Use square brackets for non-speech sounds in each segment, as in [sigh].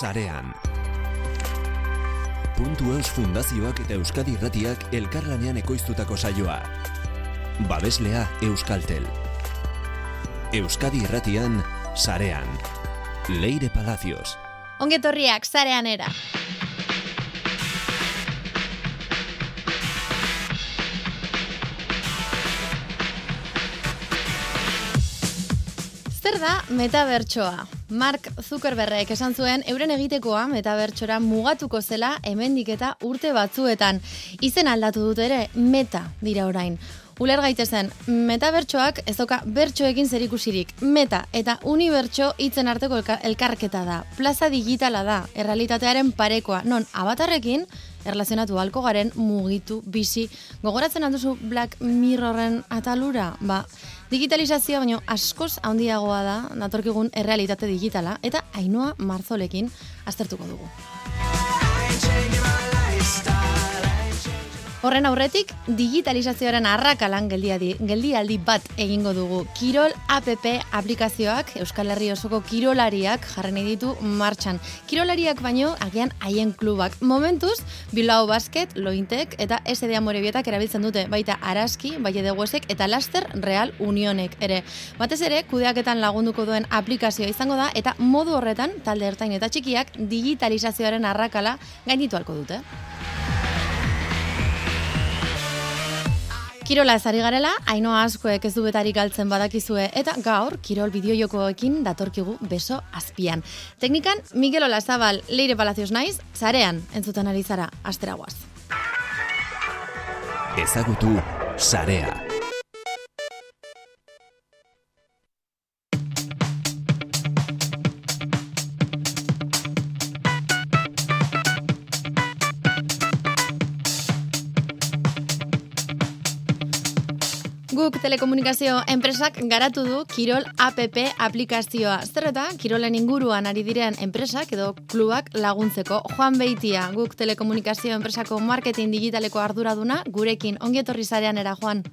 sarean. Puntu Eus Fundazioak eta Euskadi Irratiak elkarlanean ekoiztutako saioa. Babeslea Euskaltel. Euskadi Irratian sarean. Leire Palacios. Ongetorriak sarean era. Da metabertsoa? Mark Zuckerbergek esan zuen euren egitekoa metabertsora mugatuko zela hemendik eta urte batzuetan. Izen aldatu dut ere meta dira orain. Uler gaitezen, metabertsoak ez doka bertsoekin zerikusirik. Meta eta unibertso hitzen arteko elka- elkarketa da. Plaza digitala da, errealitatearen parekoa. Non, abatarrekin, erlazionatu halko garen mugitu, bizi. Gogoratzen alduzu Black Mirrorren atalura? Ba, digitalizazioa baino askoz handiagoa da, natorkigun errealitate digitala, eta hainoa marzolekin aztertuko dugu. Horren aurretik, digitalizazioaren arrakalan geldialdi, geldialdi bat egingo dugu. Kirol APP aplikazioak Euskal Herri osoko kirolariak jarren ditu martxan. Kirolariak baino, agian haien klubak. Momentuz, Bilbao Basket, Lointek eta SD Amorebietak erabiltzen dute, baita Araski, Baie de Huesek eta Laster Real Unionek ere. Batez ere, kudeaketan lagunduko duen aplikazioa izango da, eta modu horretan, talde ertain eta txikiak, digitalizazioaren arrakala gainditu halko dute. Kirola ezari garela, hainoa askoek ez du betarik galtzen badakizue, eta gaur, kirol bideojokoekin datorkigu beso azpian. Teknikan, Mikel Olazabal, Leire Palacios naiz, zarean, entzuten ari zara, asteragoaz. Ezagutu sarea. Guk telekomunikazio enpresak garatu du Kirol APP aplikazioa. Zer eta Kirolen inguruan ari diren enpresak edo klubak laguntzeko. Juan Beitia, guk telekomunikazio enpresako marketing digitaleko arduraduna, gurekin ongi etorri zarean era, Juan.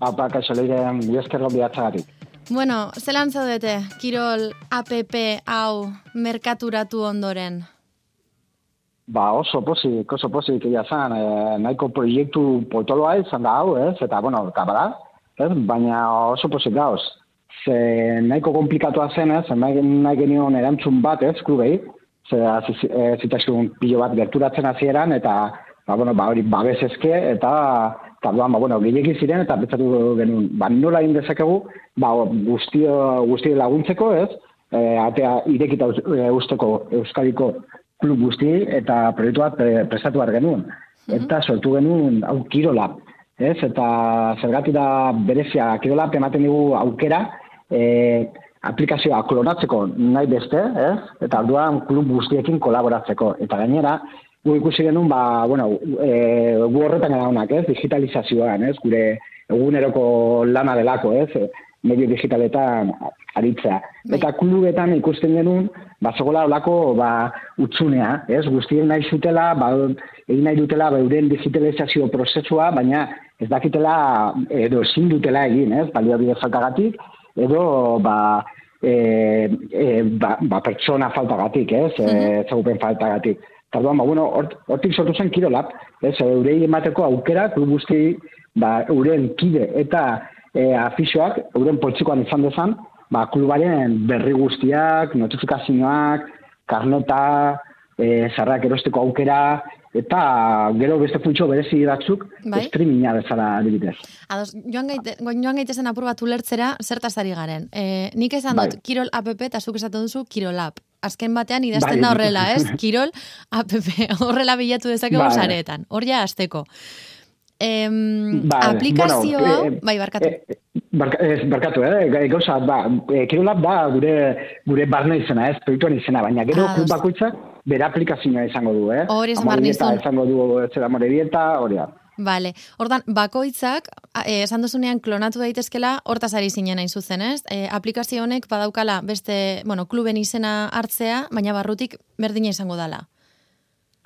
Apa, kaixo leire, mi esker bihatzagatik. Bueno, zelan zaudete Kirol APP hau merkaturatu ondoren? Ba, oso posik, oso posik, egia zan, e, nahiko proiektu potoloa izan da hau, ez? Eta, bueno, eta bada, ez? Baina oso posik gauz. Ze nahiko komplikatua zen, ez? Nahi, nahi genion erantzun bat, ez, klubei? Ze zitasun pilo bat gerturatzen hasieran eta, ba, bueno, ba, hori babes eske, eta, eta, ba, bueno, gehiagin ziren, eta betzatu genuen, ba, nola egin dezakegu, ba, guztio, guztio laguntzeko, ez? E, atea irekita e, usteko Euskadiko klub guzti eta proiektu bat pre- prestatu behar genuen. Eta sortu genuen hau kirolap. Ez? Eta zergatik da berezia kirolap ematen digu aukera e, aplikazioa klonatzeko nahi beste, ez? Eta alduan klub guztiekin kolaboratzeko. Eta gainera, gu ikusi genuen, ba, bueno, e, gu horretan edaunak, ez? Digitalizazioan, ez? Gure eguneroko lana delako, ez? Medio digitaletan aritzea. Bai. Eta klubetan ikusten genuen, ba, zegoela olako, ba, utzunea, ez? Guztien nahi zutela, ba, egin nahi dutela, ba, euren digitalizazio prozesua, baina ez dakitela, edo ezin dutela egin, ez? Baliabide faltagatik, edo, ba, e, e, ba, ba, pertsona faltagatik, ez? E, ezagupen faltagatik. Eta orduan, ba, bueno, hort- hortik sortu zen kirolap, ez? Eurei emateko aukera, klub guzti, ba, euren kide eta e, afixoak, euren poltsikoan izan dezan, ba, klubaren berri guztiak, notifikazioak, karnota, e, zarrak erosteko aukera, eta gero beste funtzio berezi batzuk, Bai. streaminga bezala adibidez. Ados, joan, gaite, joan gaitezen apur bat ulertzera zertaz ari garen. E, nik esan Bai. dut Kirol APP eta zuk esaten duzu Kirol App. Azken batean idazten Bai. da horrela, ez? Kirol APP. [laughs] Horrela bilatu dezakegu Bai. sareetan. Hor ja asteko. Em, Vale, aplikazioa, bueno, eh, bai, barkatu. Eh, barka, ez, barkatu, eh? Ga- Gauza, ba, e, kirolap da gure, gure barne izena, ez, proiektuen izena, baina gero Ah, klub bakoitzak bere aplikazioa izango du, eh? Hori esan behar Amorebieta nizun. izango du, zera amorebieta, hori da. Vale. Ordan bakoitzak eh, esan duzunean klonatu daitezkela hortaz ari zinen hain zuzen, ez? E, aplikazio honek badaukala beste, bueno, kluben izena hartzea, baina barrutik berdina izango dala.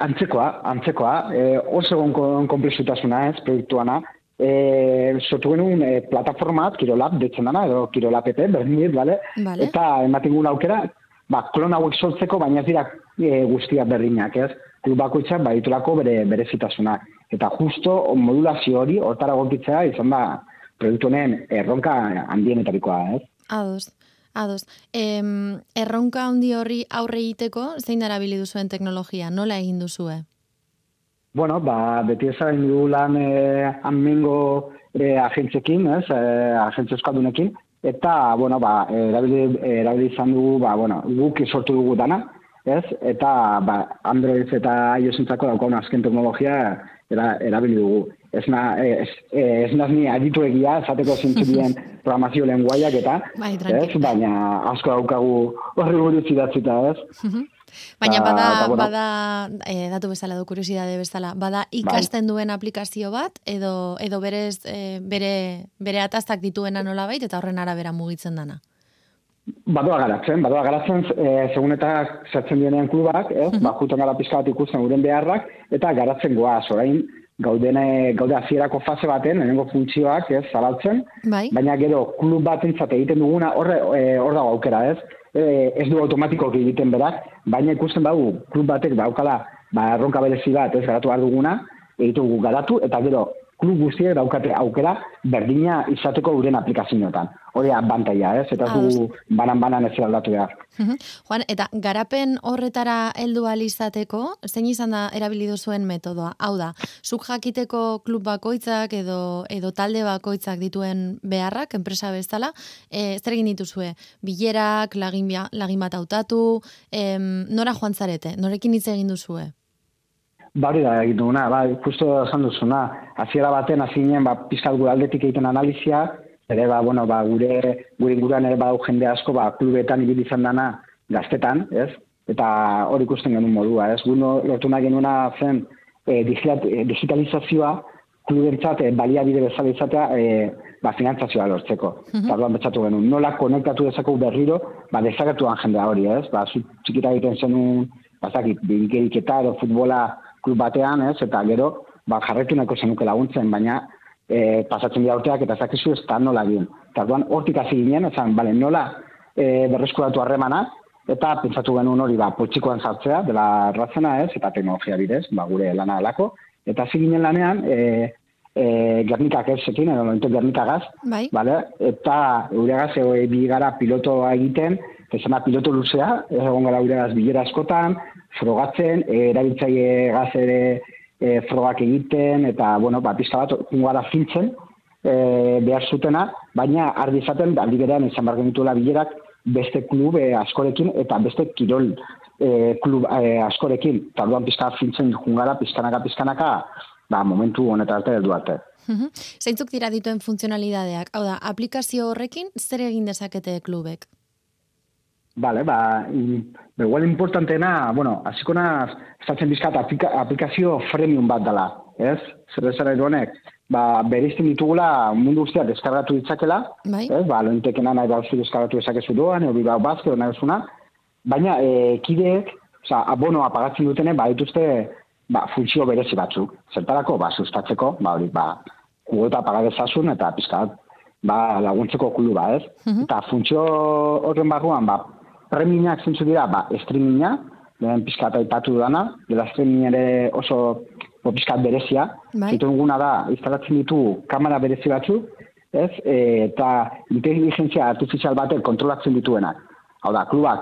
Antzekoa, antzekoa, e, oso gon komplexutasuna ez, proiektuana, e, sortu genuen e, plataforma bat, Kirolab, detzen dana, edo Kirolab epe, berdin bale? Vale. Eta ematen guen aukera, ba, klon hauek sortzeko, baina ez dira e, guztiak berdinak, ez? Klub bakoitzak baditulako bere berezitasunak. Eta justo modulazio hori, hortara gokitzea, izan da, produktu honen erronka handienetarikoa, ez? Ados. Ados. Em, erronka handi horri aurre egiteko, zein darabili duzuen teknologia? Nola egin duzue? Bueno, ba, beti ezaren du lan eh, anmengo eh, agentzekin, ez, eh, agentze euskaldunekin, eta, bueno, ba, erabili, erabili izan dugu, ba, bueno, guk sortu dugu dana, ez, eta, ba, Android eta iOS-entzako daukau azken teknologia era, erabili dugu ez na, ez, ez naz ni aditu egia, esateko [laughs] zintzurien programazio lenguaiak eta, bai, ez, baina asko daukagu horri buruz idatzita, ez? Baina bada, bueno, bada e, datu bezala, du kuriosidade bezala, bada bai. ikasten bai. duen aplikazio bat, edo, edo berez, e, bere, bere ataztak dituena nola bait, eta horren arabera mugitzen dana? Badoa garatzen, badoa garatzen, e, segun eta zertzen dienean klubak, ez, uh -huh. ba, jutan gara pizka bat ikusten uren beharrak, eta garatzen goaz, orain, gaudene, gaude azierako fase baten, lehenengo funtzioak, ez, zabaltzen, bai. baina gero, klub bat entzate egiten duguna, horre, e, hor dago aukera, ez, e, ez du automatiko egiten berak, baina ikusten bau, klub batek daukala, ba, erronka berezi bat, ez, garatu behar duguna, egiten garatu, eta gero, klub guztiek daukate aukera berdina izateko uren aplikazioetan. Hori abantaia, ez? Eta zu banan-banan ez aldatu behar. Juan, eta garapen horretara heldu izateko, zein izan da erabili zuen metodoa? Hau da, zuk jakiteko klub bakoitzak edo edo talde bakoitzak dituen beharrak, enpresa bezala, e, zer egin dituzue? Bilerak, lagin, lagin bat hautatu, em, nora joan zarete? Norekin hitz egin duzue? Bari da egin duguna, ba, justo esan duzuna, hasiera baten hasi ginen, ba, pizkat gure aldetik egiten analizia, ere, ba, bueno, ba, gure, gure inguruan ere ba, jende asko, ba, klubetan ibili izan dana gaztetan, ez? Eta hori ikusten genuen modua, ez? Guno, lortu nahi genuna zen, e, digitalizazioa, klubentzat, e, baliabide bezala izatea, e, ba, finantzazioa lortzeko. -huh. Eta betxatu genuen, nola konektatu dezako berriro, ba, dezakatuan jendea hori, ez? Ba, txikita egiten zenun, bazakit, bidikerik eta edo futbola, klub batean, ez, eta gero, ba, jarretu nahiko zenuke laguntzen, baina e, pasatzen dira urteak eta zakizu ez da nola egin. Eta duan, hortik hasi ginen, ezan, bale, nola e, berreskuratu harremana, eta pentsatu genuen hori, ba, potxikoan sartzea, dela erratzena ez, eta teknologia bidez, ba, gure lana alako, eta hasi ginen lanean, e, e, gernikak ez zekin, edo gernikagaz, bai. Vale? eta uregaz, e, bi gara pilotoa egiten, ezena piloto luzea, egon gara uregaz bilera askotan, frogatzen, e, erabiltzaile gaz ere e, frogak egiten, eta, bueno, ba, pizka bat, ungara filtzen, e, behar zutena, baina argi izaten, aldi berean izan bargen dituela bilerak, beste klub e, askorekin, eta beste kirol e, klub e, askorekin. Eta duan pizka filtzen jungara, pizkanaka, pizkanaka, ba, momentu honetan arte, edu arte. Zeintzuk dira dituen funtzionalidadeak? Hau da, aplikazio horrekin zer egin dezakete klubek? Vale, ba, igual importanteena, bueno, hasiko naz, esatzen bizkat aplika, aplikazio freemium bat dela, ez? Zer ezara honek, ba, berizten ditugula mundu guztia deskargatu ditzakela, bai. ez? Ba, lointekena nahi bauzu deskargatu ezakezu doan, edo bibau bazke, edo nahi zuna, baina e, kideek, oza, abono apagatzen dutene, ba, dituzte, ba, funtzio berezi batzuk. Zertarako, ba, sustatzeko, ba, hori, ba, kugota apagadezazun, eta pizkat, ba, laguntzeko kluba, ez? Uh Eta funtzio horren barruan, ba, preminak zentzu dira, ba, streaminga, lehen pizkat aipatu dana, dela streaming ere oso bo, pizkat berezia. Bai. duguna da, instalatzen ditu kamera berezi batzu, ez? E, eta inteligentzia artifizial batek kontrolatzen dituenak. Hau da, klubak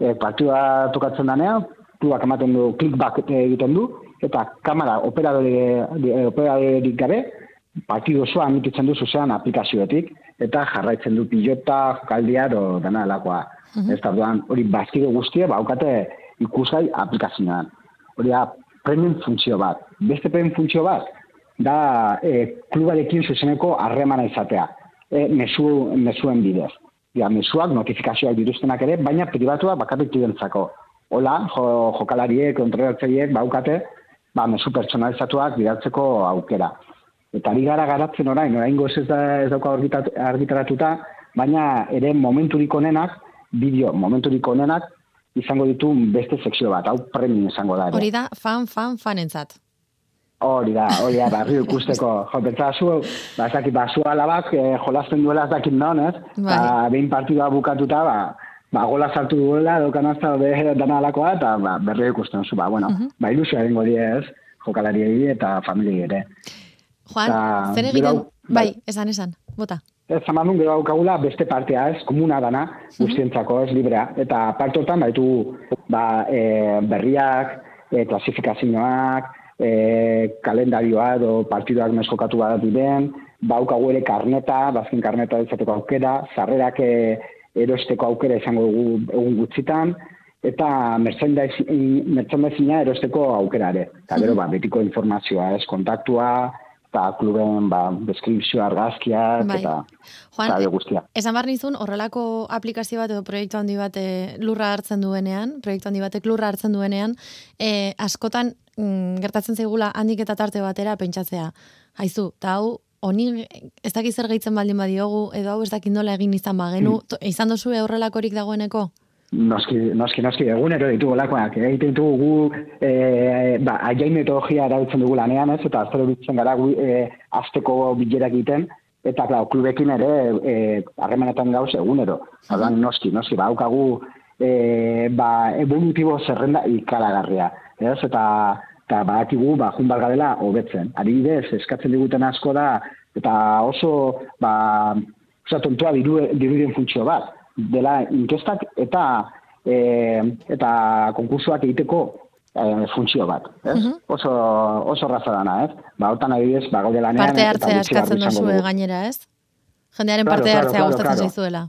e, partida tokatzen danean, klubak ematen du, clickback egiten du, eta kamera operadorerik gabe, partidu osoa emititzen du zuzean aplikazioetik, eta jarraitzen du pilota, jokaldia, do, dana alakoa. -huh. Ez da, hori bazkide guztia, baukate ikusai aplikazioan. Hori da, premium funtzio bat. Beste premium funtzio bat, da e, klubarekin zuzeneko harremana izatea. E, mesu, mesuen bidez. Ja, mesuak, notifikazioak dituztenak ere, baina pribatua bakatik tidentzako. Hola, jo, jokalariek, kontrolatzeiek, baukate, ba, mesu pertsonalizatuak bidaltzeko aukera. Eta ari gara garatzen orain, orain goz ez, da, ez dauka argitaratuta, baina ere momenturik onenak, bideo momenturik onenak izango ditu beste sekzio bat, hau premium izango da. Hori da, fan, fan, fanentzat. Hori da, hori da, barri [laughs] ikusteko. Jo, pentsa zu, ba, zaki, ba, zu alabak, eh, jolazten duela ez dakit non, ez? Ba, behin partidua bukatuta, ba, ba, gola sartu duela, edo kanazta be, dana alakoa, eta ba, berri ikusten zu, ba, bueno, uh -huh. ba, ilusioa egingo ez, jokalari eta familie ere. Juan, zer egiten, bai, bai, esan, esan, bota. Ez zamanun gero gaula beste partea ez, komuna dana, guztientzako ez, librea. Eta partotan, baitu, ba, e, berriak, e, klasifikazioak, e, kalendarioa edo partiduak meskokatu bat diren, baukagu ere karneta, bazkin karneta izateko aukera, zarrerak e, erosteko aukera izango dugu egun gutxitan, eta merchandisea erosteko aukera ere. Eta gero, ba, betiko informazioa, ez, kontaktua, eta kluben ba, deskripzio argazkiak bai. eta Juan, guztia. Esan bar nizun, horrelako aplikazio bat edo proiektu handi bat lurra hartzen duenean, proiektu handi batek lurra hartzen duenean, e, askotan mm, gertatzen zaigula handik eta tarte batera pentsatzea. Haizu, eta hau, honi ez dakiz zer gehitzen baldin badiogu, edo hau ez dakit nola egin izan bagenu, mm. izan dozu horrelakorik dagoeneko? Noski, noski, noski, egunero ditugu lakoak, egiten ditugu gu, e, ba, aiain metodologia erabiltzen dugu lanean, ez, eta aztero bitzen gara gu, e, azteko bilera egiten, eta, klar, klubekin ere, e, harremanetan gauz egunero. Uh noski, noski, ba, haukagu, e, ba, evolutibo zerrenda ikalagarria, ez, eta, eta ba, atigu, ba, jun dela, hobetzen. Adibidez, eskatzen diguten asko da, eta oso, ba, oza, tontua diru, dirudien funtzio bat, dela inkestak eta e, eta konkursuak egiteko e, funtzio bat, ez? Uh Oso, oso raza dana, ez? Ba, hortan adibidez, ba, gaude lanean... Parte hartzea eskatzen duzu gainera, ez? Jendearen parte hartzea claro, gustatzen claro. zaizuela.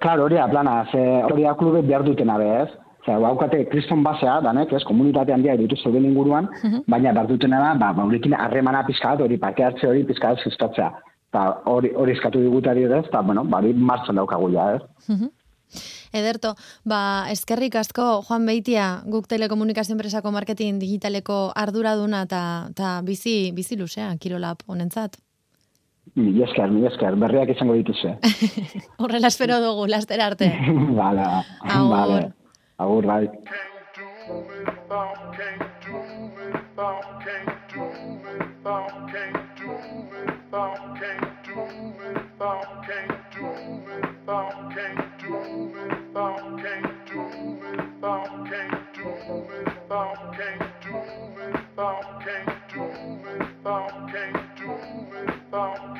Claro, hori plana, ze hori klube behar dutena be, ez? Zer, baukate, kriston basea, danek, ez, komunitate handia ditu zeuden inguruan, baina behar dutena da, ba, baurekin harremana pizkat, hori parte hartze hori pizkat sustatzea Eta hori, hori eskatu digutari ere, eta, bueno, bari martxan daukagu ja, ez? Uh. Ederto, ba, eskerrik asko Juan Beitia, guk telekomunikazio enpresako marketing digitaleko arduraduna eta bizi, bizi luzea, kirolap honentzat. Mila esker, mila esker, berriak izango dituzue. [laughs] Horrela espero dugu, laster arte. [laughs] Bala, Agur. Bale. Agur, bai. Can't do without, can't do without, can't do without, without, can't do without, can't do without, can't do without, can't do without, can't do without, can't do without, can't do without, can't do without.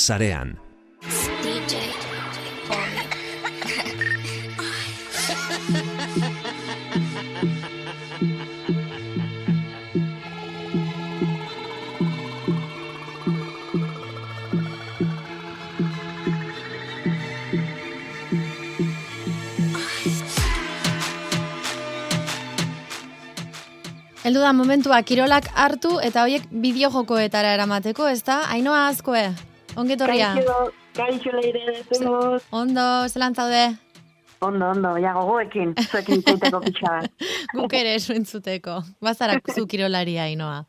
Sarean. Heldu da momentua kirolak hartu eta hoiek bideojokoetara eramateko, ez da? Ainoa azkoe, ongetorria. Kaixo, kaixo leire, zemuz. Ondo, zelan zaude? Ondo, ondo, ja gogoekin, zuekin zeiteko pixka. [laughs] Guk ere zuentzuteko. Bazarak zu kirolaria, Ainoa.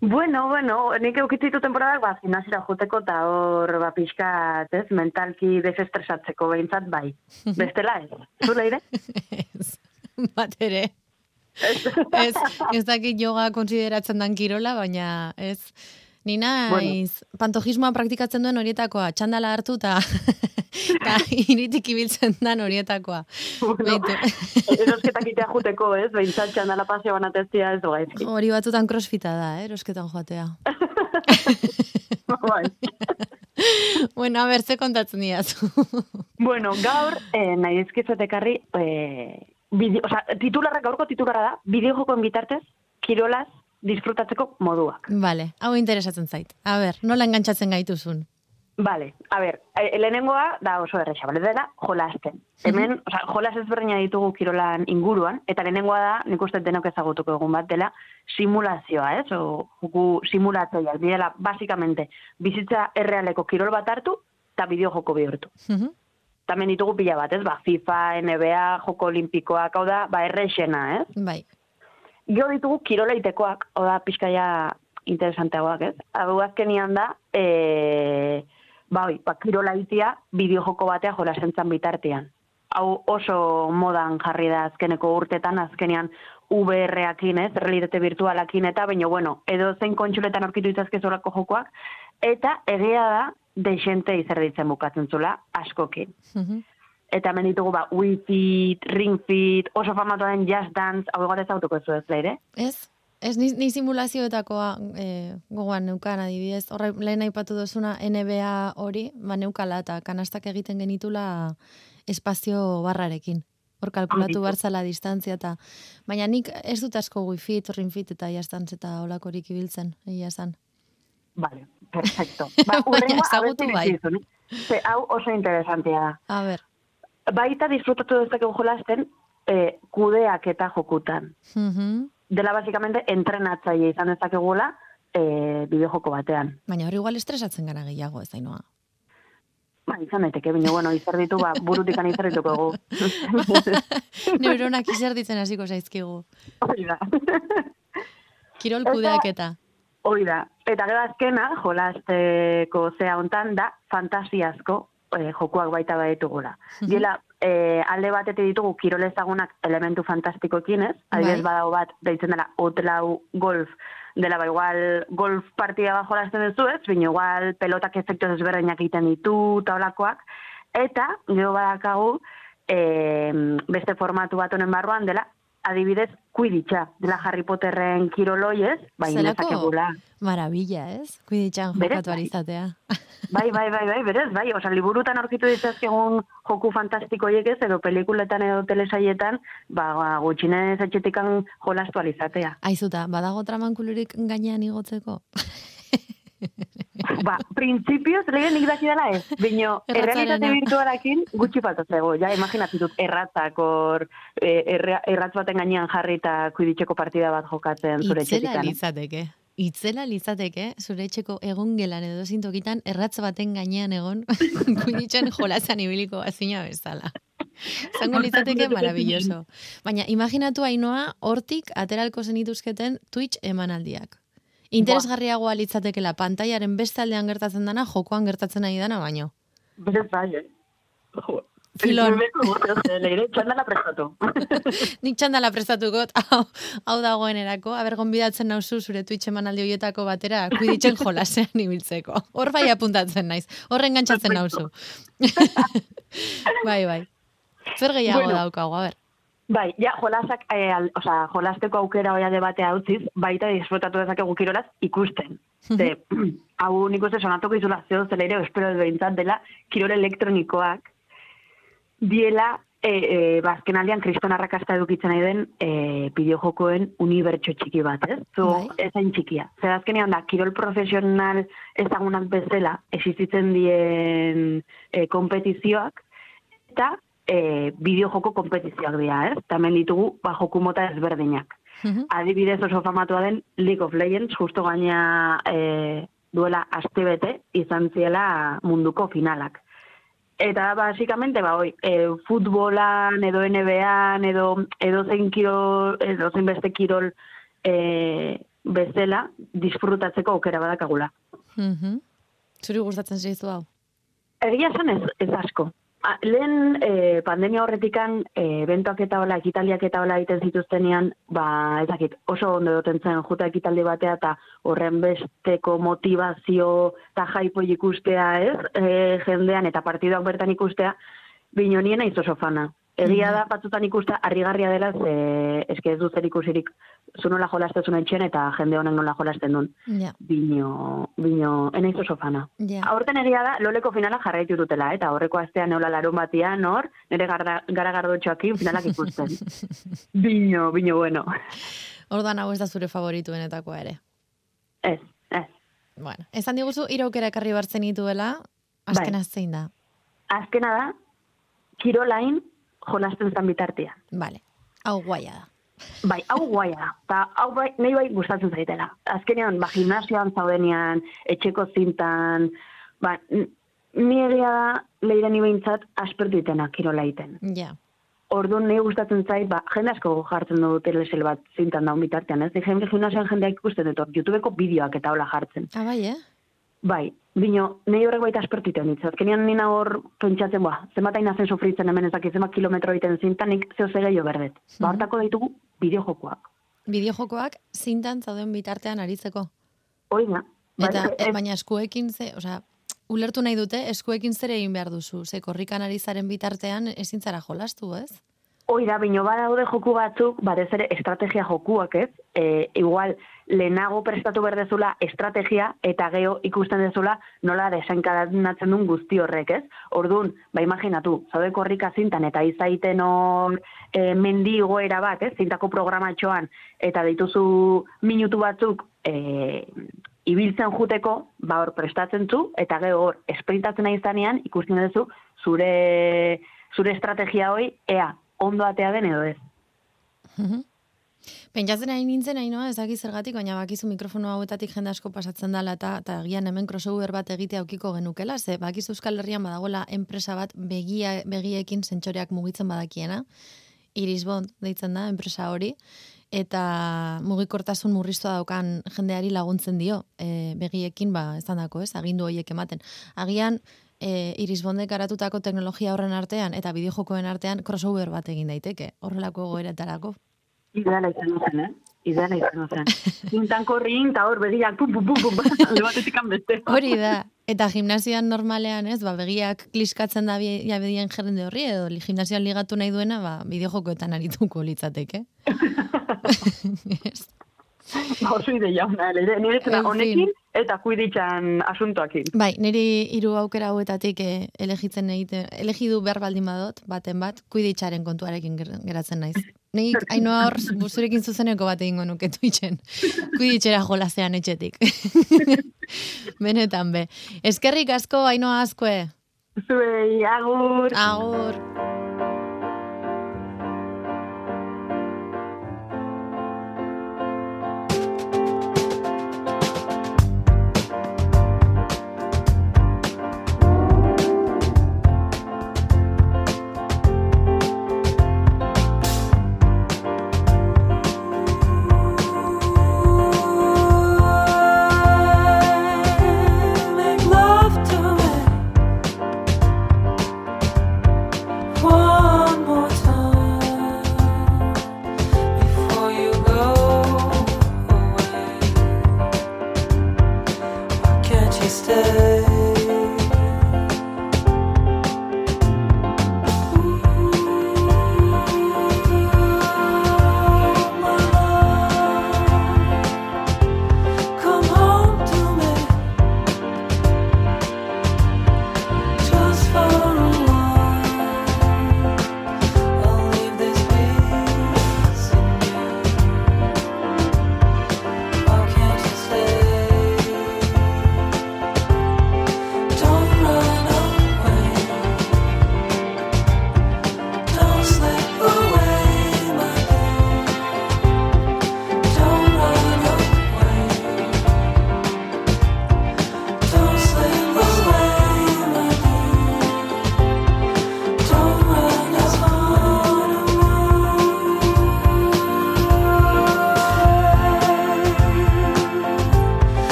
Bueno, bueno, nik eukitzitu temporadak, ba, gimnasira joteko eta hor, ba, pixka, ez, mentalki desestresatzeko behintzat, bai. [laughs] Bestela, ez? Zu leire? ez, bat ere. ez, ez dakit yoga konsideratzen dan kirola, baina ez, ni naiz, bueno. pantojismoa praktikatzen duen horietakoa, txandala hartu eta [laughs] iritik ibiltzen dan horietakoa. Bueno, [laughs] erosketak itea juteko, ez? Behintzat txandala paseo banatezia ez doa ezki. Hori batzutan crossfita da, eh? erosketan joatea. [laughs] bai. bueno, a ber, ze kontatzen diazu. bueno, gaur, eh, nahi ezkitzetekarri, eh, bideo, o sea, titularra gaurko titularra da, bideojokoen bitartez, kirolaz disfrutatzeko moduak. Vale, hau interesatzen zait. A ber, nola engantzatzen gaituzun? Vale, a ber, e, lehenengoa da oso erresa, bale, dela jolasten. Hemen, o sea, jolas ezberdina ditugu kirolan inguruan, eta lehenengoa da, nik uste denok ezagutuko egun bat dela, simulazioa, ez? O, jugu simulatzoiak, direla, basikamente, bizitza errealeko kirol bat hartu, eta bideo joko bihurtu. Mhm. Tamen ditugu pila bat, ez? Ba, FIFA, NBA, joko olimpikoak, hau da, ba, errexena, ez? Bai. Gero ditugu kiroleitekoak, hau da, pixkaia interesanteagoak, ez? Hau azkenian da, e, ba, oi, ba, kirolaitia bideojoko batea jolasen zan bitartean. Hau oso modan jarri da azkeneko urtetan, azkenean VR-akin, ez, realitate virtualakin eta, baina, bueno, edo zein kontxuletan aurkitu izazke zorako jokoak, eta egia da, deixente izerditzen bukatzen zula, askokin. Mhm. Eta hemen ditugu, ba, Wii Fit, Ring Fit, oso famatu den Just Dance, hau egot ez autuko ez ez leire? Ez? Ez, ni, ni simulazioetakoa e, gogoan neukan adibidez. Horre, lehen aipatu dozuna NBA hori, ba neukala eta kanastak egiten genitula espazio barrarekin. Hor kalkulatu barzala distantzia eta... Baina nik ez dut asko wifi, torrin fit eta jastantz eta olakorik ibiltzen, egia esan. Vale, perfecto. [laughs] Ba, Baina ezagutu bai. Ze, hau oso interesantia da. A ber. Baita disfrutatu dezakegu jolasten, eh, kudeak eta jokutan. Dela, basikamente, entrenatzaile izan dezakegula eh, bideojoko batean. Baina hori igual estresatzen gara gehiago, ez dainoa. Ba, izan daiteke, bine, bueno, ditu, ba, burutik izar dituko egu. [laughs] Neuronak izerditzen hasiko zaizkigu. Hori da. Kirol kudeak eta. Hori da. Eta gero azkena, jolasteko zea hontan da, fantasiazko eh, jokuak baita baditugula. Mhm. Diela, eh, alde batetik ditugu kirol ezagunak elementu fantastikoekin ez, adibidez Bai. badago bat, deitzen dela, outlaw golf, dela ba igual golf partida bat jolasten duzu ez, baina igual pelotak efektu desberdinak egiten ditu, eta olakoak, eta gero badakagu, eh, beste formatu bat honen barruan dela, adibidez, kuiditxa, dela Harry Potterren kiroloi ez, bai, nezakegula. Maravilla, ez? Kuiditxan jokatu bai. izatea. Bai, bai, bai, bai, berez, bai, oza, liburutan aurkitu ditzazkegun joku fantastiko ez, edo pelikuletan edo telesaietan, ba, ba gutxinez etxetikan jolastu alizatea. Aizuta, badago tramankulurik gainean igotzeko? [laughs] ba, printzipioz, lehen nik daki dela ez, bino, [laughs] errealitate virtualakin gutxi faltatzego, ja, imaginatzen dut, erratzak, or, e, erra, erratz baten gainean jarri eta kuiditxeko partida bat jokatzen zure Itzela litzateke. Itzela litzateke, zure etxeko egon gelan edo zintokitan, erratz baten gainean egon, [laughs] kuiditxen jolazan ibiliko azina bezala. Zango litzateke maravilloso. Baina imaginatu hainoa, hortik ateralko zenituzketen Twitch emanaldiak. Interesgarriagoa litzatekela pantaiaren beste aldean gertatzen dana, jokoan gertatzen nahi dana baino. Berez bai, eh? Jo, Filon. Leire, txandala prestatu. [laughs] Nik txandala prestatuko, hau, hau dagoenerako, aber gonbidatzen nauzu zure Twitch emanaldi horietako batera, kuiditzen jolasean ibiltzeko. Hor bai apuntatzen naiz, horren gantzatzen nauzu. [laughs] bai, bai. Zer gehiago Bueno. daukago, a ber. Bai, ja, jolasak, e, al, oza, jolasteko aukera hoia debatea utziz, baita disfrutatu dezakegu kirolaz ikusten. Ze, [clears throat] hau nik uste sonatuko izula zeo zela ere, espero behintzat dela, kirol elektronikoak, diela, e, e, bazken aldean kriston arrakasta edukitzen nahi den e, bideojokoen unibertso txiki bat, ez? Zu, Bai. ezain txikia. Zer azkenean da, kirol profesional ezagunak bezala existitzen dien e, kompetizioak, eta e, bideojoko kompetizioak dira, ez? Tamen ditugu, ba, joku mota ezberdinak. Mhm. Adibidez oso famatua den League of Legends, justo gaina e, duela astebete izan ziela munduko finalak. Eta basikamente ba hoi, e, futbolan edo NBA-an edo edo zein kirol, edo zein beste kirol e, bezala disfrutatzeko aukera badakagula. Mhm. Zuri gustatzen zaizu hau? Egia esan ez, ez asko. Lehen e, pandemia horretikan e, bentoak eta hola, ekitaliak eta hola egiten zituztenean, ba, ez dakit, oso ondo duten zen juta ekitaldi batea eta horren besteko motivazio eta jaipo ikustea, ez? E, jendean eta partidoak bertan ikustea, bino nien naiz oso fana. Egia da, batzutan ikustea, harrigarria dela, ze eske ez du zer ikusirik zu nola jolastezun etxen eta jende honek nola jolasten duen. Ja, Bino, bino, enaiz oso fana. ja. Aurten egia da, loleko finala jarraitu dutela, eta horreko astean neola larun batian, hor, nire gara, gara gardotxoakin finalak ikusten. [laughs] bino, bino, bueno. Orduan hau ez da zure favorituenetakoa ere. Ez, ez. Bueno, esan diguzu, iraukera ekarri bartzen dituela, azkena zein da. Azkena da, kirolain jolasten zan bitartia. Vale, hau guaia da. Bai, hau guaia da. Ta, hau bai, nahi bai gustatzen zaitela. Azkenean, ba, gimnasioan zaudenean, etxeko zintan, ba, ni egia da, leire ni behintzat, aspertu itena kirola iten. Ja, Orduan nahi gustatzen zait, ba, jende asko jartzen du telesel bat zintan daun bitartean, ez? Jende gimnasioan jendeak ikusten dut, YouTubeko bideoak eta hola jartzen. ah, bai, eh? Bai, bino, nahi horrek baita aspertite honitz. Azkenean nina hor pentsatzen, ba, zenbat hain zen sufritzen hemen ezak zenbat kilometro egiten zintan, nik zeo zera jo berdet. Ba, hortako ditugu bideojokoak. Bideojokoak zintan zauden bitartean aritzeko. Hoi da. Ba, Eta, e, baina eskuekin ze, osea, ulertu nahi dute, eskuekin zer egin behar duzu. Ze korrikan ari zaren bitartean ezin zara jolastu, ez? Hoi da, bino badaude joku batzuk, batez ere estrategia jokuak, ez? E, igual, lehenago prestatu berdezula estrategia eta geho ikusten dezula nola desenkadatzen duen guzti horrek, ez? Orduan, ba imaginatu, zaude korrika zintan eta izaiten hor e, mendi igoera bat, ez? Zintako programatxoan, eta dituzu minutu batzuk e, ibiltzen juteko, ba hor prestatzen zu, eta gero hor esprintatzen nahi izanean, ikusten duzu zure, zure estrategia hoi, ea, ondo atea den edo ez. Pentsatzen ari nintzen, hainoa, ez dakit zergatik, baina bakizu mikrofono hauetatik jende asko pasatzen dela eta, eta agian hemen crossover bat egitea aukiko genukela, ze bakizu Euskal Herrian badagoela enpresa bat begia, begiekin sentsoreak mugitzen badakiena, Irisbond deitzen da enpresa hori, eta mugikortasun murriztua daukan jendeari laguntzen dio, e, begiekin, ba, ez dako, ez, agindu horiek ematen. Agian, e, Irisbondek garatutako teknologia horren artean eta bideojokoen artean crossover bat egin daiteke, horrelako goeretarako. Ideala izan zen, eh? Ideala izan zen. [laughs] Zintan korrin, eta hor begiak, pum, pum, pum, pum, [laughs] beste. Hori da. Eta gimnasioan normalean, ez, ba, begiak kliskatzen da jabedien jende horri, edo gimnasioan ligatu nahi duena, ba, bideojokoetan arituko litzateke. [laughs] Ez. Ba, oso ide jauna, leire, nire fin. honekin eta kuiditxan asuntoakin. bai, niri hiru aukera hauetatik eh, elegitzen egite, elegidu behar baldin badot, baten bat, kuiditxaren kontuarekin ger- geratzen naiz. Nik, hainoa hor, zurekin zuzeneko bat egingo nuke tuitzen. Kuiditxera jolasean etxetik. [laughs] Benetan be. Eskerrik asko, hainoa askoe. Zuei, agur. Agur.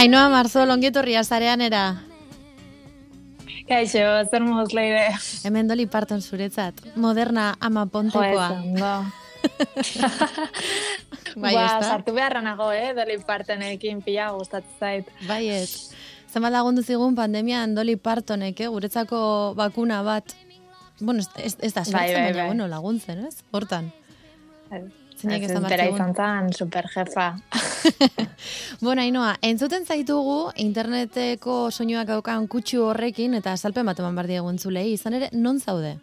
Ainoa Marzo, longietorria zarean era. Kaixo, zer moduz leire. Hemen doli parton zuretzat. Moderna ama pontekoa. [laughs] Bai, ba, sartu beharra nago, eh, doli partenekin pila gustatzen zait. Baiet. Zenbat lagundu zigun pandemian Dolly Partonek, eh? guretzako bakuna bat. Bueno, ez, ez, ez da Bai, sortzen, bai, baina, bai. bueno, laguntzen, ez? Hortan. Zeinek Ez batzigun. izan zan, superjefa. [laughs] Bueno, Ainoa, entzuten zaitugu interneteko soinuak daukan kutsu horrekin eta salpen bat eman behar diegu entzulei. Izan ere, non zaude?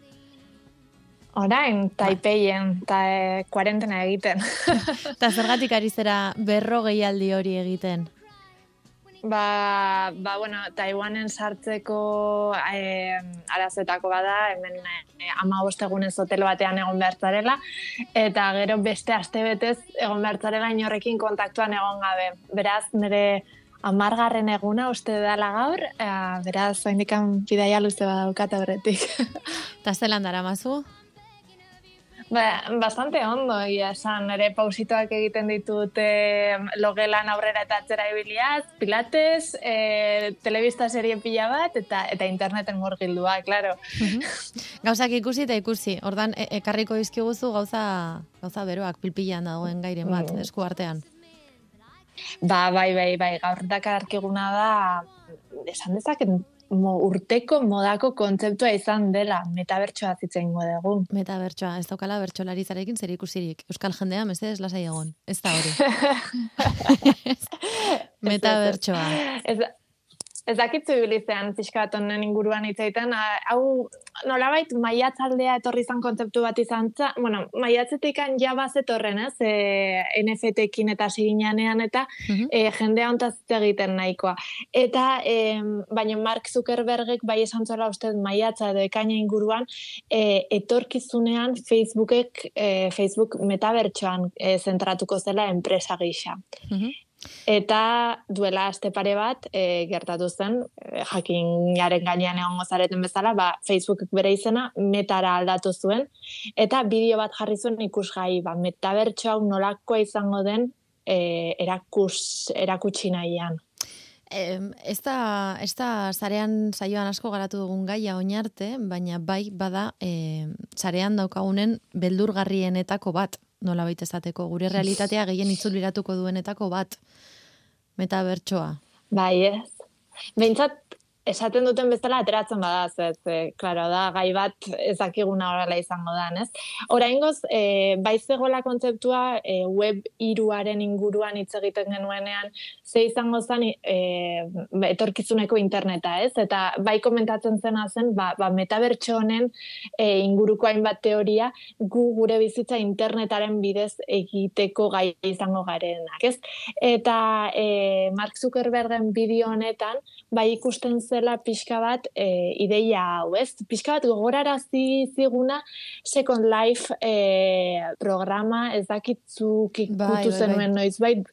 Orain, taipeien, eta e, kuarentena egiten. [laughs] Eta zergatik ari zera berrogeialdi hori egiten? Ba, ba, bueno, Taiwanen sartzeko e, arazoetako bada, hemen e, ama egunez hotel batean egon behar zarela, eta gero beste aste betez egon behar zarela inorrekin kontaktuan egon gabe. Beraz, nire amargarren eguna uste dela gaur, e, beraz, haindikan bidaia luze badaukat aurretik. Eta zelan dara mazu? Ba, bastante ondo, ia esan, ere pausitoak egiten ditut e, logelan aurrera eta atzera ibiliaz, pilates, e, telebista serie pila bat, eta eta interneten murgildua, claro. Gauzak ikusi eta ikusi. Ordan e ekarriko dizkiguzu gauza gauza beroak pilpilan dagoen gairen bat Mm. esku artean. Ba, bai, bai, bai, gaur dakarkiguna da, esan dezaket, mo, urteko modako kontzeptua izan dela, metabertsoa zitzen dugu. Metabertsoa, ez daukala bertsolarizarekin zer ikusirik. Euskal jendea, mesedez lasai egon. Ez da hori. [laughs] [laughs] Metabertsoa. Ez, ez dakitzu ibilizean pixka bat honen inguruan hitz egiten, hau nolabait maiatzaldea etorri izan kontzeptu bat izan za, bueno, maiatzetik ja bazetorren, ez, e, NFT-ekin eta siginanean eta Mhm. e, jendea ontaz hitz egiten nahikoa. Eta, e, baina Mark Zuckerbergek bai esan zuela uste dut maiatza edo ekaina inguruan, e, etorkizunean Facebookek, e, Facebook metabertsoan e, zentratuko zela enpresa gisa. Mhm. Eta duela aste pare bat e, gertatu zen, e, jakinaren gainean egongo zareten bezala, ba, Facebookek bere izena metara aldatu zuen, eta bideo bat jarri zuen ikusgai, ba, metabertso hau nolakoa izango den e, erakus, erakutsi nahian. Em, ez da, ez da zarean saioan asko garatu dugun gaia oinarte, baina bai bada e, zarean daukagunen beldurgarrienetako bat, nola baita esateko, gure [laughs] realitatea gehien itzulbiratuko duenetako bat, metabertsoa. Bai, ez. Behintzat, esaten duten bezala ateratzen badaz, ez, e, klaro, da, gai bat ezakiguna horrela izango da, ez? Oraingoz, e, bai zegoela kontzeptua e, web iruaren inguruan hitz egiten genuenean, ze izango zen e, etorkizuneko interneta, ez? Eta bai komentatzen zena zen, ba, ba metabertso honen e, inguruko hainbat teoria gu gure bizitza internetaren bidez egiteko gai izango garenak, ez? Eta e, Mark Zuckerbergen bideo honetan, bai ikusten zela pixka bat e, ideia hau, ez? Pixka bat gogorarazi ziguna Second Life e, programa ez dakitzuk ikutu Bai, bai, bai. zenuen bai,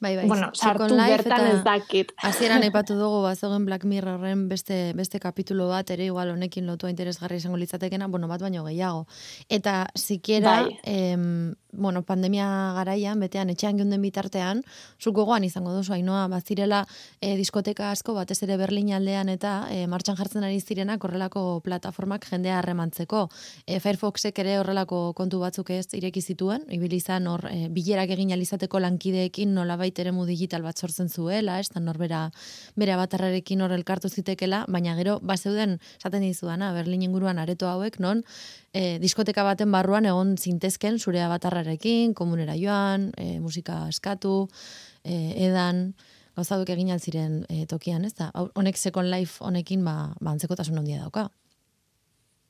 Bai, bai, bueno, sartu Life bertan eta- ez dakit. Hasieran [laughs] aipatu dugu bazogen Black Mirrorren beste beste kapitulo bat ere igual honekin lotua interesgarri izango litzatekena, bueno, bat baino gehiago. Eta sikiera Bai. em, bueno, pandemia garaian betean etxean geunden bitartean, zuk gogoan izango duzu Ainoa, bazirela e, diskoteka asko batez ere Berlin aldean eta e, martxan jartzen ari zirenak horrelako plataformak jendea harremantzeko. E, Firefoxek ere horrelako kontu batzuk ez ireki zituen, ibili izan hor e, bilerak egin alizateko lankideekin nolabait eremu digital bat sortzen zuela, ez da norbera bere abatarrarekin hor elkartu zitekela, baina gero bazeuden esaten dizudana Berlin inguruan areto hauek non e, diskoteka baten barruan egon zintezken zure abatarrarekin, komunera joan, e, musika eskatu, e, edan, gauza hauek egin ziren e, tokian, ez da? Honek Second Life honekin ba, ba antzekotasun handia dauka.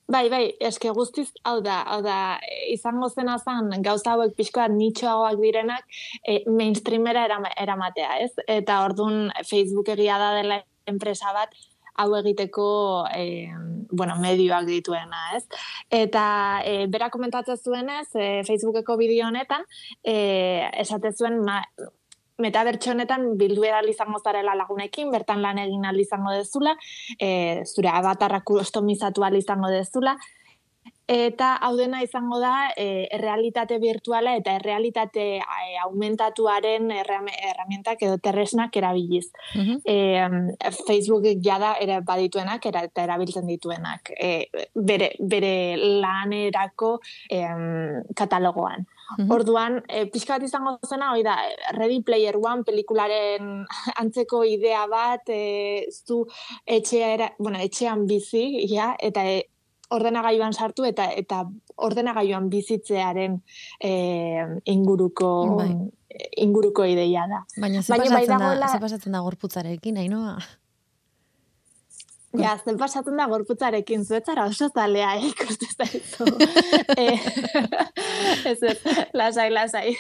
Bai, bai, eske guztiz, hau da, hau da, izango zena zen gauza hauek pixkoa nitxoagoak direnak e, mainstreamera erama, eramatea, ez? Eta orduan Facebook egia da dela enpresa bat hau egiteko e, bueno, medioak dituena, ez? Eta e, bera komentatzen zuenez, e, Facebookeko bideo honetan, e, esate zuen ma, metabertso honetan bildu edal izango zarela lagunekin, bertan lan egin ahal izango dezula, e, zure abatarra kustomizatu ahal izango dezula, Eta hau dena izango da e, errealitate virtuala eta errealitate e, aumentatuaren erram- erramientak edo terresnak erabiliz. Mhm. E, Facebook jada ere badituenak era, eta erabiltzen dituenak e, bere, bere lanerako em, katalogoan. Mhm. Orduan, e, pixka bat izango zena, hoi da, Ready Player One pelikularen [laughs] antzeko idea bat, e, zu etxea bueno, etxean bizi, ja, eta e, ordenagailuan sartu eta eta ordenagailuan bizitzearen e, inguruko Bai. inguruko ideia da. Baina ze Baina bai pasatzen da, dagoela- ze pasatzen da gorputzarekin, Ainhoa? Ja, zen pasatzen da gorputzarekin, zuetzara oso zalea, eh, ikusten zaizu. [laughs] eh, [laughs] ez ez, lasai, lasai.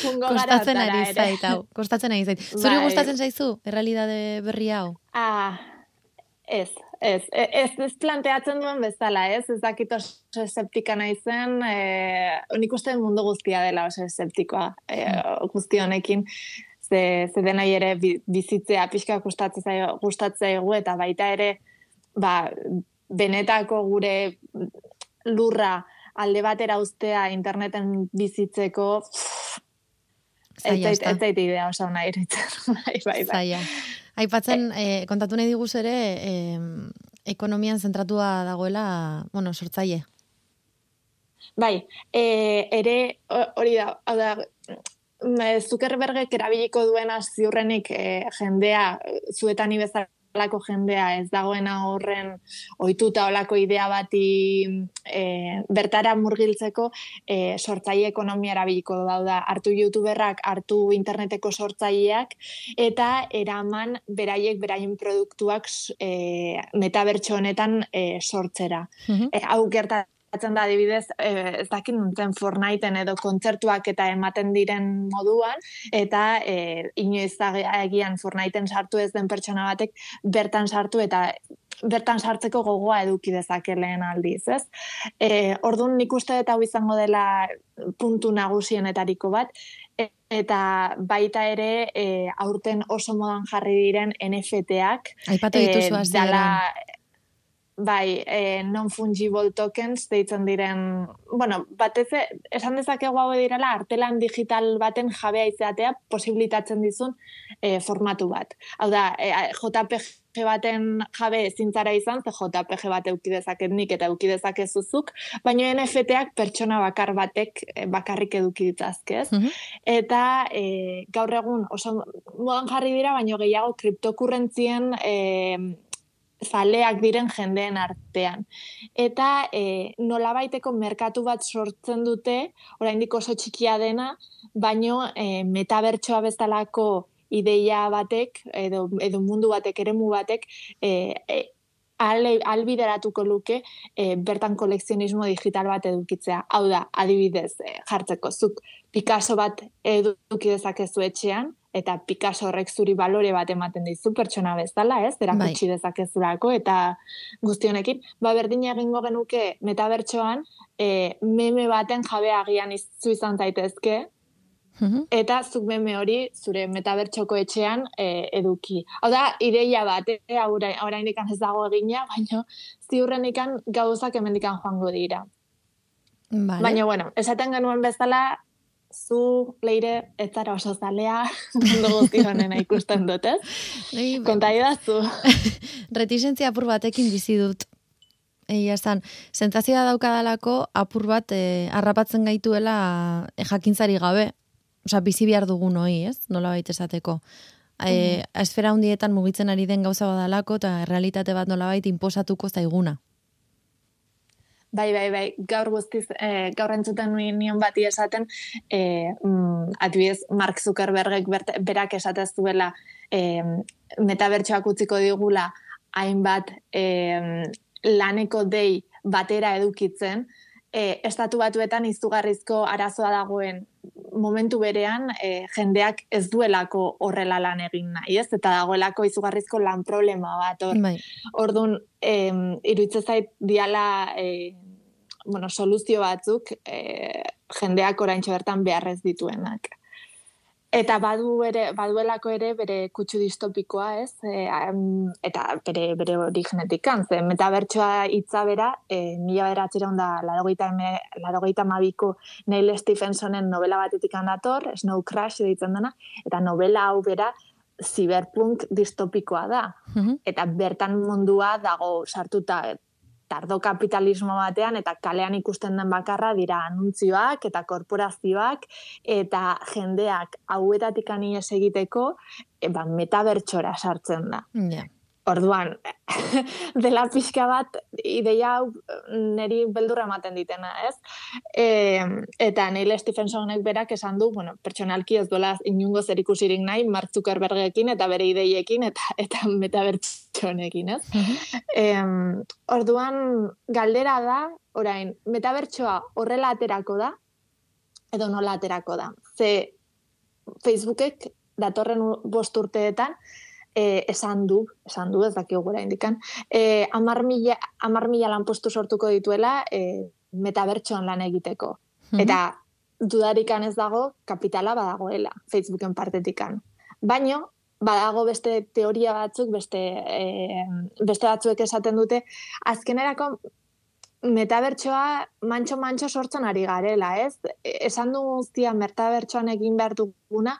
Fungo Kostatzen ari zait, hau. Kostatzen ari zait. Zuri Bai. gustatzen zaizu, errealidade berri hau? Ah, ez, ez, e- ez, ez planteatzen duen bezala, ez, ez dakit oso eseptika naizen, e, nik uste mundu guztia dela oso eseptikoa e, guzti honekin, ze, ze denai ere bi- bizitzea pixka gustatzen zaigu, gustatzen zaigu eta baita ere, ba, benetako gure lurra alde batera uztea interneten bizitzeko, ezta? ez zait idea oso nahi iruditzen. [laughs] bai, bai, bai. Aipatzen, eh, kontatu nahi diguz ere, eh, ekonomian zentratua dagoela, bueno, sortzaile. Bai, e, ere ho- hori da, hau da, mm, e, Zuckerbergek erabiliko duena ziurrenik e, jendea, zuetan bezalako jendea ez dagoena horren ohituta olako idea bati e, bertara murgiltzeko e, sortzaile ekonomia erabiliko du, hau da, hartu youtuberrak, hartu interneteko sortzaileak, eta eraman beraiek beraien produktuak e, metabertso honetan e, sortzera Mhm. e, hau gertatzen da adibidez, e, ez dakit nuntzen Fortniteen edo kontzertuak eta ematen diren moduan, eta e, inoiz agi- agian Fortniteen sartu ez den pertsona batek bertan sartu eta bertan sartzeko gogoa eduki dezake lehen aldiz, ez? E, orduan nik uste dut hau izango dela puntu nagusienetariko bat, e, eta baita ere e, aurten oso modan jarri diren NFT-ak, Aipatu dituzu hasieran. dala- bai, eh, non-fungible tokens deitzen diren, bueno, batez e- esan dezakegu hau direla artelan digital baten jabea izatea posibilitatzen dizun eh, formatu bat. Hau da, eh, JPG baten jabe ezintzara izan, ze JPG bat euki dezaket nik eta euki dezakezuzuk, baina NFT-ak pertsona bakar batek bakarrik eduki ditzazke, ez? Mhm. Eta e, gaur egun oso modan jarri dira, baino gehiago kriptokurrentzien e, zaleak diren jendeen artean. Eta e, nolabaiteko merkatu bat sortzen dute, oraindik oso txikia dena, baino e, metabertsoa bezalako ideia batek, edo, edo mundu batek, eremu batek, e, e, ale, albideratuko luke e, bertan kolekzionismo digital bat edukitzea. Hau da, adibidez, e, jartzeko zuk Picasso bat eduki dezakezu etxean, eta Picasso horrek zuri balore bat ematen dizu pertsona bezala, ez? Erakutsi dezakezulako eta guzti honekin, ba berdin egingo genuke metabertsoan, e, meme baten jabe agian izu izan zaitezke, Mhm. eta zuk meme hori zure metabertsoko etxean e, eduki. Hau da, ideia bat, eh? Aura- oraindik ez dago egina, baina ziurrenikan gauzak hemendikan joango dira. Vale. Baina, bueno, esaten genuen bezala, zu, leire, ez zara oso zalea, [laughs] mundu guzti honena ikusten dut, ez? Ei, Konta idazu. [laughs] reticentzia apur batekin bizi dut. Egia esan, sentsazioa daukadalako apur bat eh, harrapatzen gaituela eh, jakintzari gabe. Osea, bizi behar dugun hoi, ez? Nola baita esateko. E, esfera hundietan mugitzen ari den gauza badalako eta realitate bat nolabait inposatuko zaiguna. Bai, bai, bai, gaur guztiz, eh, gaur entzuten nion bati esaten, eh, mm, adibidez, Mark Zuckerbergek bert- berak esatez duela eh, metabertsoak utziko digula hainbat eh, laneko dei batera edukitzen, eh, estatu batuetan izugarrizko arazoa dagoen momentu berean eh, jendeak ez duelako horrela lan egin nahi, ez? Eta dagoelako izugarrizko lan problema bat hor. Bai, Orduan, em, iruditzen zait diala e, bueno, soluzio batzuk e, jendeak oraintxe bertan beharrez dituenak. Eta badu ere, baduelako ere bere kutsu distopikoa, ez? E, am, eta bere, bere originetik kan, ze metabertsoa hitza bera, e, mila beratzera da, larogeita, mabiko Neil Stephensonen novela batetik handator, Snow Crash deitzen dena, eta novela hau bera, cyberpunk distopikoa da. Mhm. Eta bertan mundua dago sartuta tardo kapitalismo batean eta kalean ikusten den bakarra dira anuntzioak eta korporazioak eta jendeak hauetatik anies egiteko e, ba, metabertxora sartzen da. Ja. Orduan, [laughs] dela pixka bat, ideia hau niri beldurra ematen ditena, ez? E, eta Neil Stephensonek berak esan du, bueno, pertsonalki ez duela inungo zer ikusirik nahi, Mark Zuckerbergekin eta bere ideiekin eta eta metabertsonekin, ez? Em, orduan, galdera da, orain, metabertsoa horrela aterako da, edo nola aterako da. Ze Facebookek datorren bost urteetan, e, esan du, esan du, ez dakigu gura indikan, e, amar mila, amar mila lanpostu sortuko dituela e, metabertsoan lan egiteko. Mhm. Eta dudarikan ez dago, kapitala badagoela, Facebooken partetikan. Baino, badago beste teoria batzuk, beste, e, beste batzuek esaten dute, azkenerako metabertsoa mantxo-mantxo sortzen ari garela, ez? Esan du guztia metabertsoan egin behar duguna,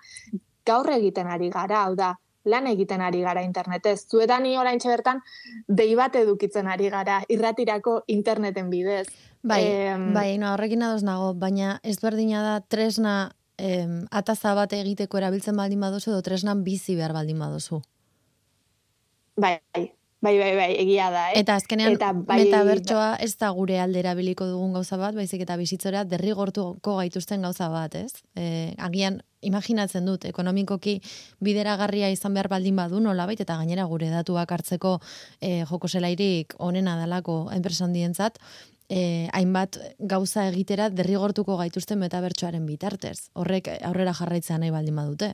gaur egiten ari gara, hau da, lan egiten ari gara internetez. Zuetan ni orain bertan dei bat edukitzen ari gara, irratirako interneten bidez. Bai, Em, bai, no, horrekin ados nago, baina ez berdina da tresna em, ataza bat egiteko erabiltzen baldin baduzu edo tresnan bizi behar baldin baduzu. Bai, bai, bai, bai, egia da, eh? Eta azkenean Eta bai- metabertsoa ez da gure aldera biliko dugun gauza bat, baizik eta bizitzora derrigortuko gaituzten gauza bat, ez? E, agian, imaginatzen dut, ekonomikoki bideragarria izan behar baldin badu nolabait, eta gainera gure datuak hartzeko e, joko zelairik onena dalako enpresa handientzat, e, hainbat gauza egitera derrigortuko gaituzten metabertsoaren bitartez. Horrek aurrera jarraitzea nahi baldin badute.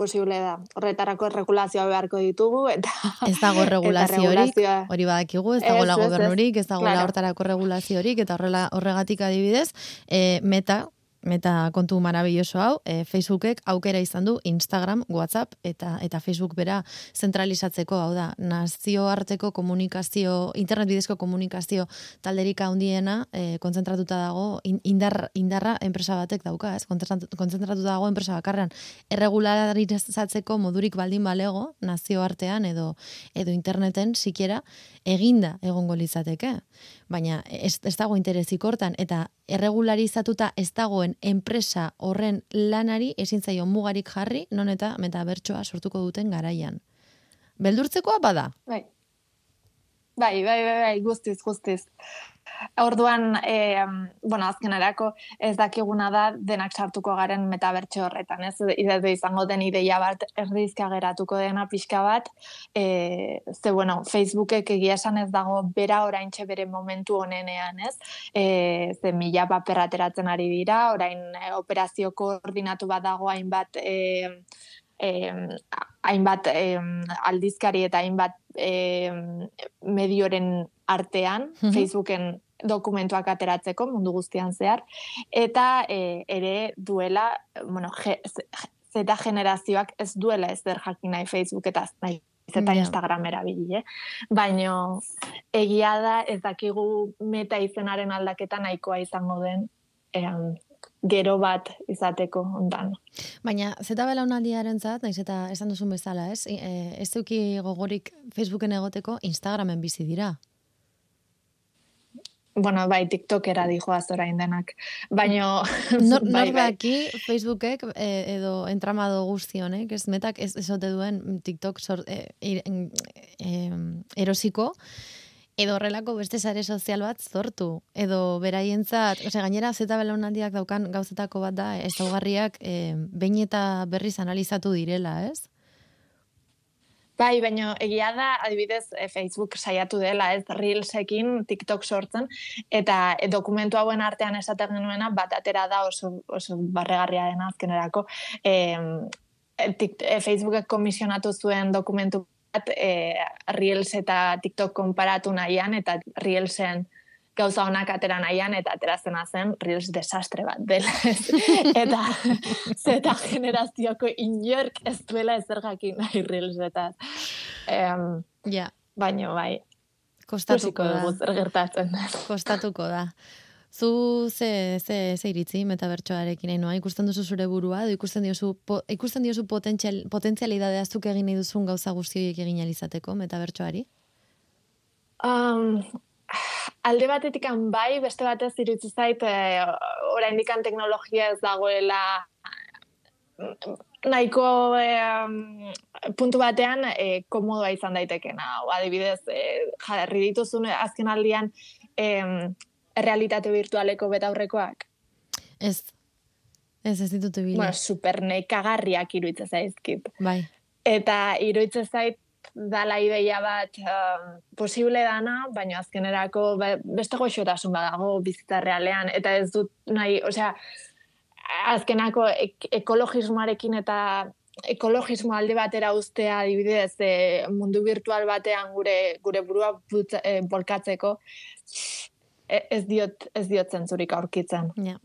posible da. Horretarako erregulazioa beharko ditugu eta Ez dago [laughs] regulaziorik, regulazioa- hori badakigu, ez dagoela ez, ez. gobernurik, ez dagoela Claro. hortarako regulaziorik, eta horrela horregatik adibidez, e, meta, meta kontu marabilloso hau, e, Facebookek aukera izan du Instagram, WhatsApp eta eta Facebook bera zentralizatzeko, hau da, nazioarteko komunikazio, internet bidezko komunikazio talderik handiena e, kontzentratuta dago, in- indar, indarra enpresa batek dauka, ez? Kontzentratu- Kontzentratuta dago enpresa bakarrean. Erregularizatzeko modurik baldin balego, nazioartean edo edo interneten sikiera eginda egongo litzateke. Baina ez, ez dago interesik hortan eta erregularizatuta ez dagoen enpresa horren lanari ezin zaio mugarik jarri, non eta metabertsoa sortuko duten garaian. Beldurtzekoa bada. Bai. Bai, bai, bai, bai, guztiz, guztiz. Orduan, e, bueno, azkenerako ez dakiguna da denak sartuko garen metabertso horretan, ez? Idezu izango den ideia bat erdizka geratuko dena pixka bat, e, ze, bueno, Facebookek egia esan ez dago bera oraintxe bere momentu honenean, ez? E, ze mila paper ateratzen ari dira, orain e, operazio koordinatu bat dago hainbat e, em, hainbat em, aldizkari eta hainbat em, medioren artean, Mhm. Facebooken dokumentuak ateratzeko mundu guztian zehar, eta e, ere duela, bueno, je, zeta generazioak ez duela ez der jakin nahi Facebook eta nahi eta. Instagram erabili, eh? Baino egia da ez dakigu meta izenaren aldaketa nahikoa izango den em, gero bat izateko ondan. Baina, zeta belaunaldiaren zat, naiz eta esan duzun bezala, ez? E, ez duki gogorik Facebooken egoteko Instagramen bizi dira. Bueno, bai, TikTokera dijoaz orain denak. Baino, Nor, [laughs] bai, bai. daki Facebookek e, edo entramado guzti honek, ez metak ez esote duen TikTok sor, e, ir- e, erosiko, edo horrelako beste sare sozial bat sortu, edo beraientzat, ose, gainera zeta belaunaldiak daukan gauzetako bat da, ez daugarriak e, behin eta berriz analizatu direla, ez? Bai, baina egia da, adibidez, eh, Facebook saiatu dela, ez, Reelsekin TikTok sortzen, eta eh, dokumentu hauen artean esaten genuena, bat atera da oso, oso barregarria dena azkenerako. E, Facebookek komisionatu zuen dokumentu bat, e, Reels eta TikTok konparatu nahian, eta Reelsen gauza honak atera nahian, eta aterazena zen Reels desastre bat dela. [laughs] eta zeta generazioko inork ez duela ezer jakin nahi Reelsetaz. Em, Ja, baino bai, kostatuko da. zer gertatzen den. Kostatuko da. Zu ze, ze, ze iritzi metabertsoarekin noa? Ikusten duzu zure burua, edo ikusten diozu, po, ikusten diozu potentzial, potentzialidadea zuk egin nahi duzun gauza guzti horiek egin ahal izateko metabertsoari? Um, alde batetik bai, beste batez iritsi zait, eh, oraindik teknologia ez dagoela mm, nahiko eh, puntu batean eh, komodoa izan daitekena. O, adibidez, eh, jarri dituzun azken aldian eh, realitate virtualeko betaurrekoak. Ez. Ez, ez ditut ibili. Bueno, super nekagarriak iruditzen zaizkit. Bai. Eta iruditzen zait dala ideia bat um, posible dana, baina azkenerako be- beste goxotasun badago bizitza realean, eta ez dut nahi, osea, azkenako ek ekologismoarekin eta ekologismo alde batera ustea adibidez e, mundu virtual batean gure gure burua putza- e, bolkatzeko e- ez diot ez diot zentzurik aurkitzen. Ja.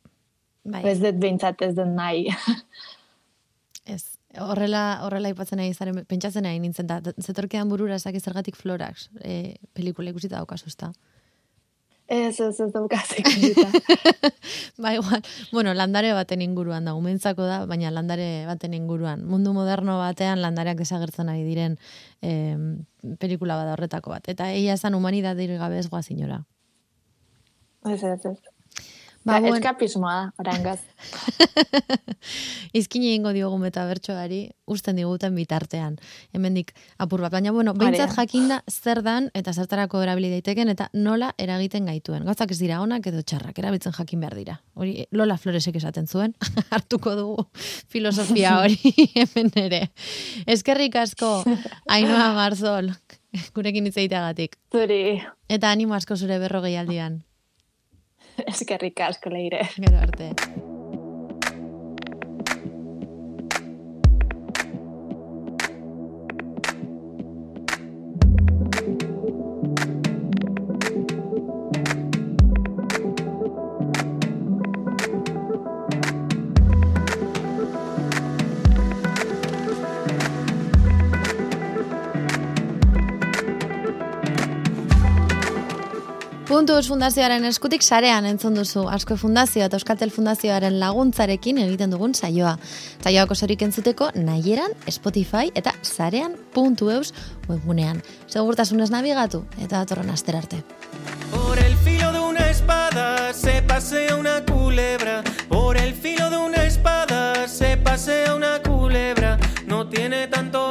Bai. Ez dut behintzat ez dut nahi. [laughs] Ez. Horrela, horrela ipatzen nahi zaren, pentsatzen nahi nintzen da, zetorkean burura esaki zergatik florax, e, pelikula ikusita daukazu, ezta? ez, ez, ez daukazik. [laughs] Ba, igual, bueno, landare baten inguruan da, umentzako da, baina landare baten inguruan. Mundu moderno batean landareak desagertzen ari diren eh, pelikula bada horretako bat. Eta eia esan humanidade gabe ez goaz inora. ez, ez, ez. Ba, Ba. Eskapismoa da, orangaz. [laughs] Izkine egingo diogu metabertsoari usten diguten bitartean. Hemendik apur bat. Baina, bueno, behintzat jakinda zer dan eta zertarako erabili daiteken eta nola eragiten gaituen. Gauzak ez dira onak edo txarrak, erabiltzen jakin behar dira. Hori Lola Floresek esaten zuen, [laughs] hartuko dugu filosofia [laughs] hori hemen ere. Eskerrik asko, Ainoa Marzol, gurekin hitz egiteagatik. Zuri, Eta animo asko zure berrogei aldian. [laughs] eskerrik asko leire. Gero arte. Puntuz Fundazioaren eskutik sarean entzun duzu Asko Fundazio eta Euskaltel Fundazioaren laguntzarekin egiten dugun saioa. Saioak osorik entzuteko nahieran, Spotify eta sarean puntu eus webgunean. Segurtasunez nabigatu eta datorren aster arte. Por el filo de una espada se pasea una culebra. Por el filo de una espada se pasea una culebra. No tiene tanto